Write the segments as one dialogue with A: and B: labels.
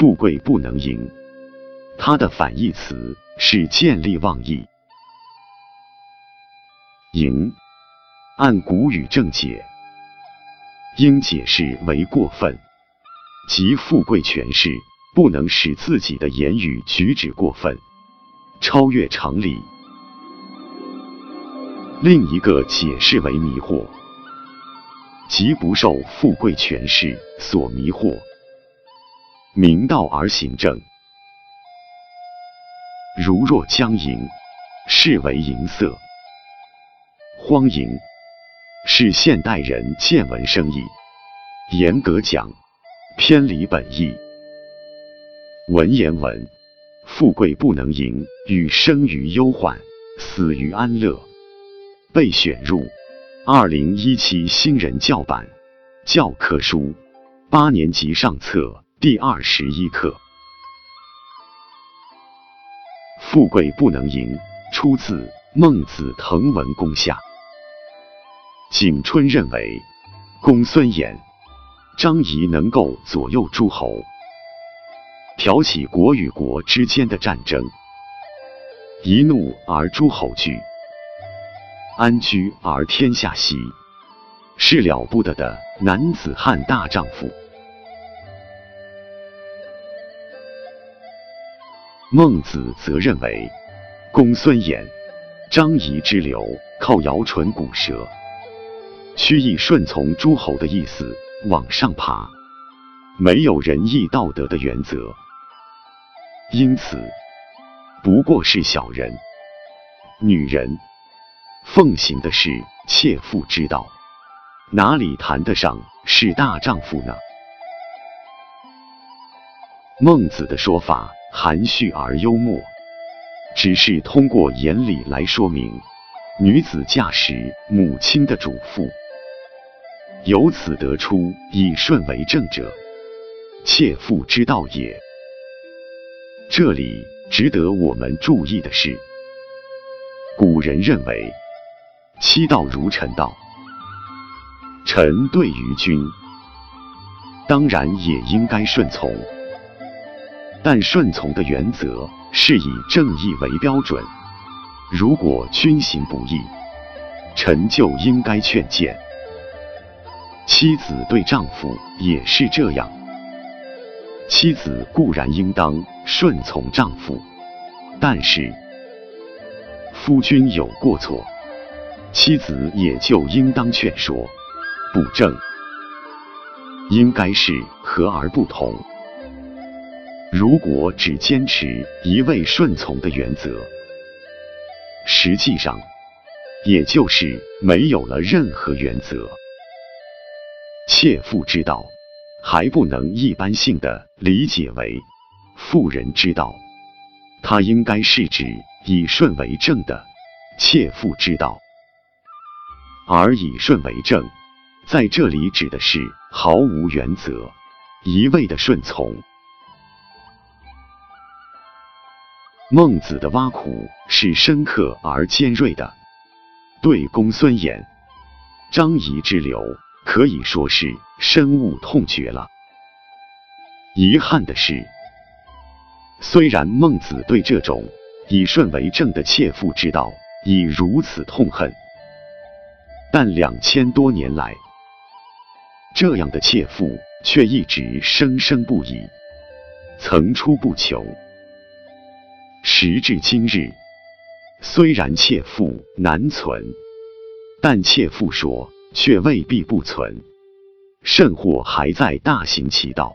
A: 富贵不能淫，它的反义词是见利忘义。淫，按古语正解，应解释为过分，即富贵权势不能使自己的言语举止过分，超越常理。另一个解释为迷惑，即不受富贵权势所迷惑。明道而行正，如若将淫视为淫色，荒淫是现代人见闻生意，严格讲偏离本意。文言文，富贵不能淫，与生于忧患，死于安乐。被选入二零一七新人教版教科书八年级上册。第二十一课：富贵不能淫，出自《孟子·滕文公下》。景春认为，公孙衍、张仪能够左右诸侯，挑起国与国之间的战争，一怒而诸侯惧，安居而天下息，是了不得的男子汉大丈夫。孟子则认为，公孙衍、张仪之流靠摇唇鼓舌、曲意顺从诸侯的意思往上爬，没有仁义道德的原则，因此不过是小人。女人奉行的是切腹之道，哪里谈得上是大丈夫呢？孟子的说法。含蓄而幽默，只是通过言理来说明女子嫁时母亲的嘱咐，由此得出以顺为正者，切腹之道也。这里值得我们注意的是，古人认为妻道如臣道，臣对于君，当然也应该顺从。但顺从的原则是以正义为标准。如果君行不义，臣就应该劝谏。妻子对丈夫也是这样。妻子固然应当顺从丈夫，但是夫君有过错，妻子也就应当劝说、补正。应该是和而不同。如果只坚持一味顺从的原则，实际上也就是没有了任何原则。切腹之道还不能一般性的理解为妇人之道，它应该是指以顺为正的切腹之道。而以顺为正，在这里指的是毫无原则、一味的顺从。孟子的挖苦是深刻而尖锐的，对公孙衍、张仪之流可以说是深恶痛绝了。遗憾的是，虽然孟子对这种以顺为正的切腹之道已如此痛恨，但两千多年来，这样的切腹却一直生生不已，层出不穷。时至今日，虽然切腹难存，但切腹说却未必不存，甚或还在大行其道。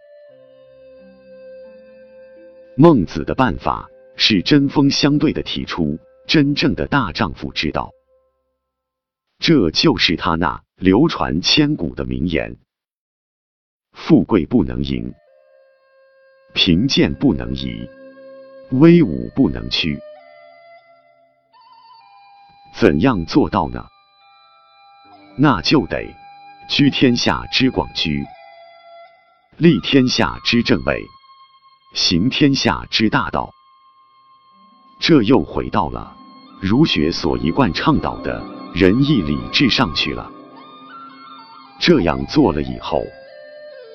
A: 孟子的办法是针锋相对的提出真正的大丈夫之道，这就是他那流传千古的名言：富贵不能淫，贫贱不能移。威武不能屈，怎样做到呢？那就得居天下之广居，立天下之正位，行天下之大道。这又回到了儒学所一贯倡导的仁义礼智上去了。这样做了以后，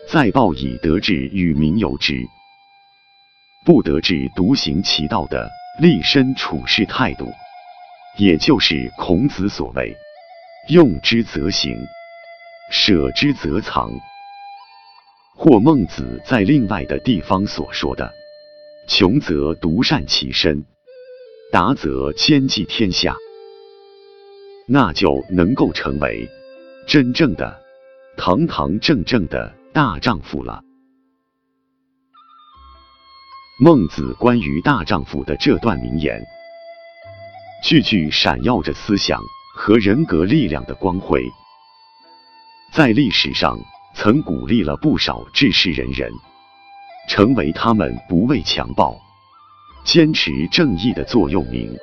A: 再报以德治与民由之。不得志独行其道的立身处世态度，也就是孔子所谓“用之则行，舍之则藏”，或孟子在另外的地方所说的“穷则独善其身，达则兼济天下”，那就能够成为真正的堂堂正正的大丈夫了。孟子关于大丈夫的这段名言，句句闪耀着思想和人格力量的光辉，在历史上曾鼓励了不少志士仁人，成为他们不畏强暴、坚持正义的座右铭。